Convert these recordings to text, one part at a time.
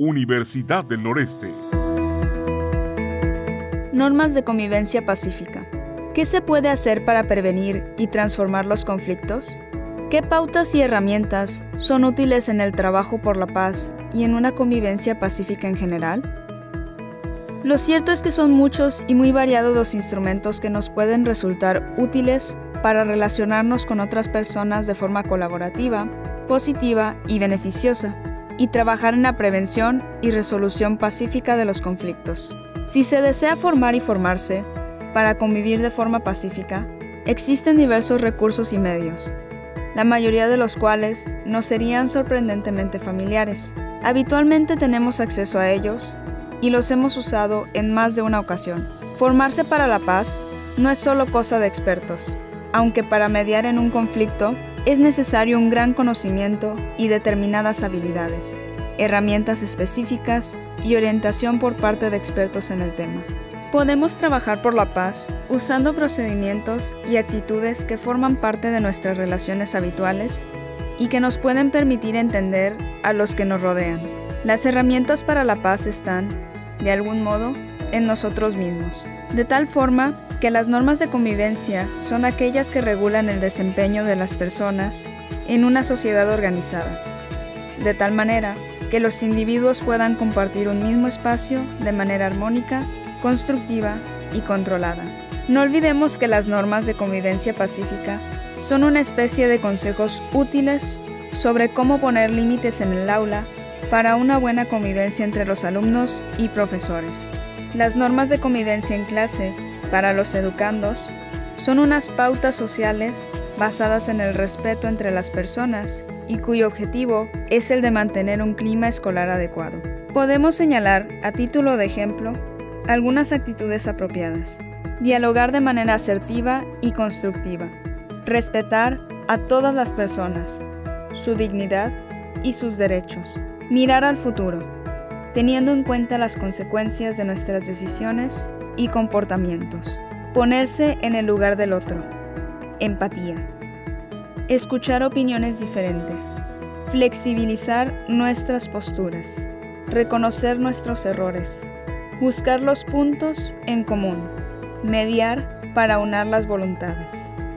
Universidad del Noreste. Normas de convivencia pacífica. ¿Qué se puede hacer para prevenir y transformar los conflictos? ¿Qué pautas y herramientas son útiles en el trabajo por la paz y en una convivencia pacífica en general? Lo cierto es que son muchos y muy variados los instrumentos que nos pueden resultar útiles para relacionarnos con otras personas de forma colaborativa, positiva y beneficiosa, y trabajar en la prevención y resolución pacífica de los conflictos. Si se desea formar y formarse para convivir de forma pacífica, existen diversos recursos y medios, la mayoría de los cuales nos serían sorprendentemente familiares. Habitualmente tenemos acceso a ellos y los hemos usado en más de una ocasión. Formarse para la paz no es solo cosa de expertos, aunque para mediar en un conflicto es necesario un gran conocimiento y determinadas habilidades, herramientas específicas y orientación por parte de expertos en el tema. Podemos trabajar por la paz usando procedimientos y actitudes que forman parte de nuestras relaciones habituales y que nos pueden permitir entender a los que nos rodean. Las herramientas para la paz están, de algún modo, en nosotros mismos, de tal forma que las normas de convivencia son aquellas que regulan el desempeño de las personas en una sociedad organizada, de tal manera que los individuos puedan compartir un mismo espacio de manera armónica, constructiva y controlada. No olvidemos que las normas de convivencia pacífica son una especie de consejos útiles sobre cómo poner límites en el aula para una buena convivencia entre los alumnos y profesores. Las normas de convivencia en clase para los educandos son unas pautas sociales basadas en el respeto entre las personas y cuyo objetivo es el de mantener un clima escolar adecuado. Podemos señalar, a título de ejemplo, algunas actitudes apropiadas. Dialogar de manera asertiva y constructiva. Respetar a todas las personas, su dignidad y sus derechos. Mirar al futuro, teniendo en cuenta las consecuencias de nuestras decisiones y comportamientos. Ponerse en el lugar del otro. Empatía. Escuchar opiniones diferentes. Flexibilizar nuestras posturas. Reconocer nuestros errores. Buscar los puntos en común. Mediar para unar las voluntades.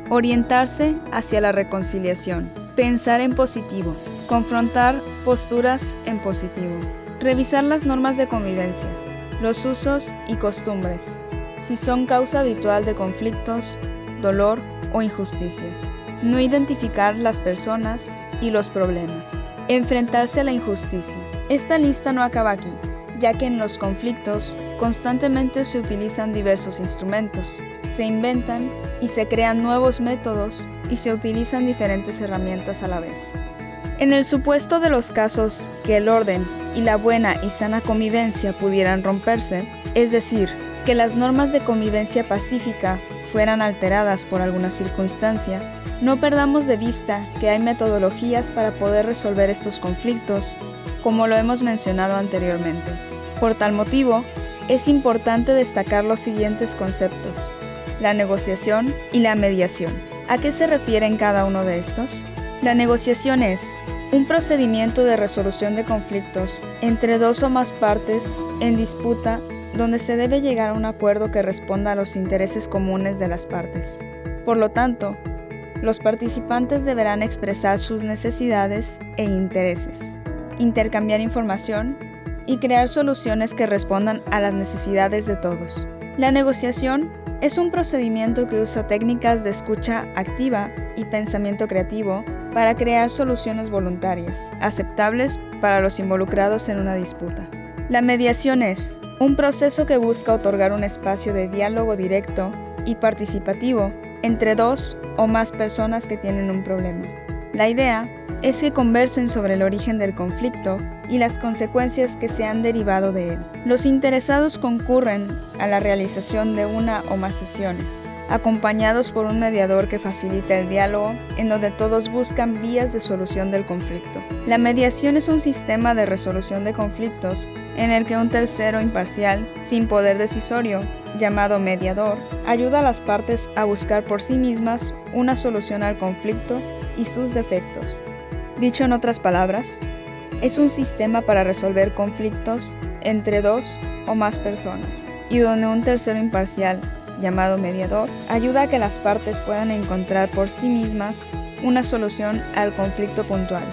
Orientarse hacia la reconciliación. Pensar en positivo. Confrontar posturas en positivo. Revisar las normas de convivencia los usos y costumbres, si son causa habitual de conflictos, dolor o injusticias. No identificar las personas y los problemas. Enfrentarse a la injusticia. Esta lista no acaba aquí, ya que en los conflictos constantemente se utilizan diversos instrumentos, se inventan y se crean nuevos métodos y se utilizan diferentes herramientas a la vez. En el supuesto de los casos que el orden y la buena y sana convivencia pudieran romperse, es decir, que las normas de convivencia pacífica fueran alteradas por alguna circunstancia, no perdamos de vista que hay metodologías para poder resolver estos conflictos, como lo hemos mencionado anteriormente. Por tal motivo, es importante destacar los siguientes conceptos, la negociación y la mediación. ¿A qué se refieren cada uno de estos? La negociación es un procedimiento de resolución de conflictos entre dos o más partes en disputa donde se debe llegar a un acuerdo que responda a los intereses comunes de las partes. Por lo tanto, los participantes deberán expresar sus necesidades e intereses, intercambiar información y crear soluciones que respondan a las necesidades de todos. La negociación es un procedimiento que usa técnicas de escucha activa y pensamiento creativo para crear soluciones voluntarias, aceptables para los involucrados en una disputa. La mediación es un proceso que busca otorgar un espacio de diálogo directo y participativo entre dos o más personas que tienen un problema. La idea es que conversen sobre el origen del conflicto y las consecuencias que se han derivado de él. Los interesados concurren a la realización de una o más sesiones, acompañados por un mediador que facilita el diálogo, en donde todos buscan vías de solución del conflicto. La mediación es un sistema de resolución de conflictos en el que un tercero imparcial, sin poder decisorio, llamado mediador, ayuda a las partes a buscar por sí mismas una solución al conflicto y sus defectos. Dicho en otras palabras, es un sistema para resolver conflictos entre dos o más personas, y donde un tercero imparcial, llamado mediador, ayuda a que las partes puedan encontrar por sí mismas una solución al conflicto puntual.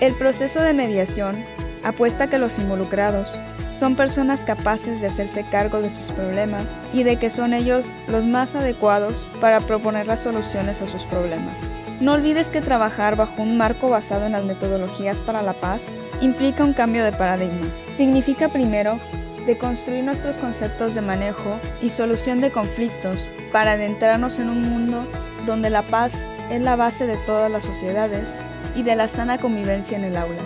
El proceso de mediación apuesta que los involucrados son personas capaces de hacerse cargo de sus problemas y de que son ellos los más adecuados para proponer las soluciones a sus problemas. No olvides que trabajar bajo un marco basado en las metodologías para la paz implica un cambio de paradigma. Significa primero deconstruir nuestros conceptos de manejo y solución de conflictos para adentrarnos en un mundo donde la paz es la base de todas las sociedades y de la sana convivencia en el aula.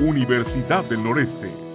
Universidad del Noreste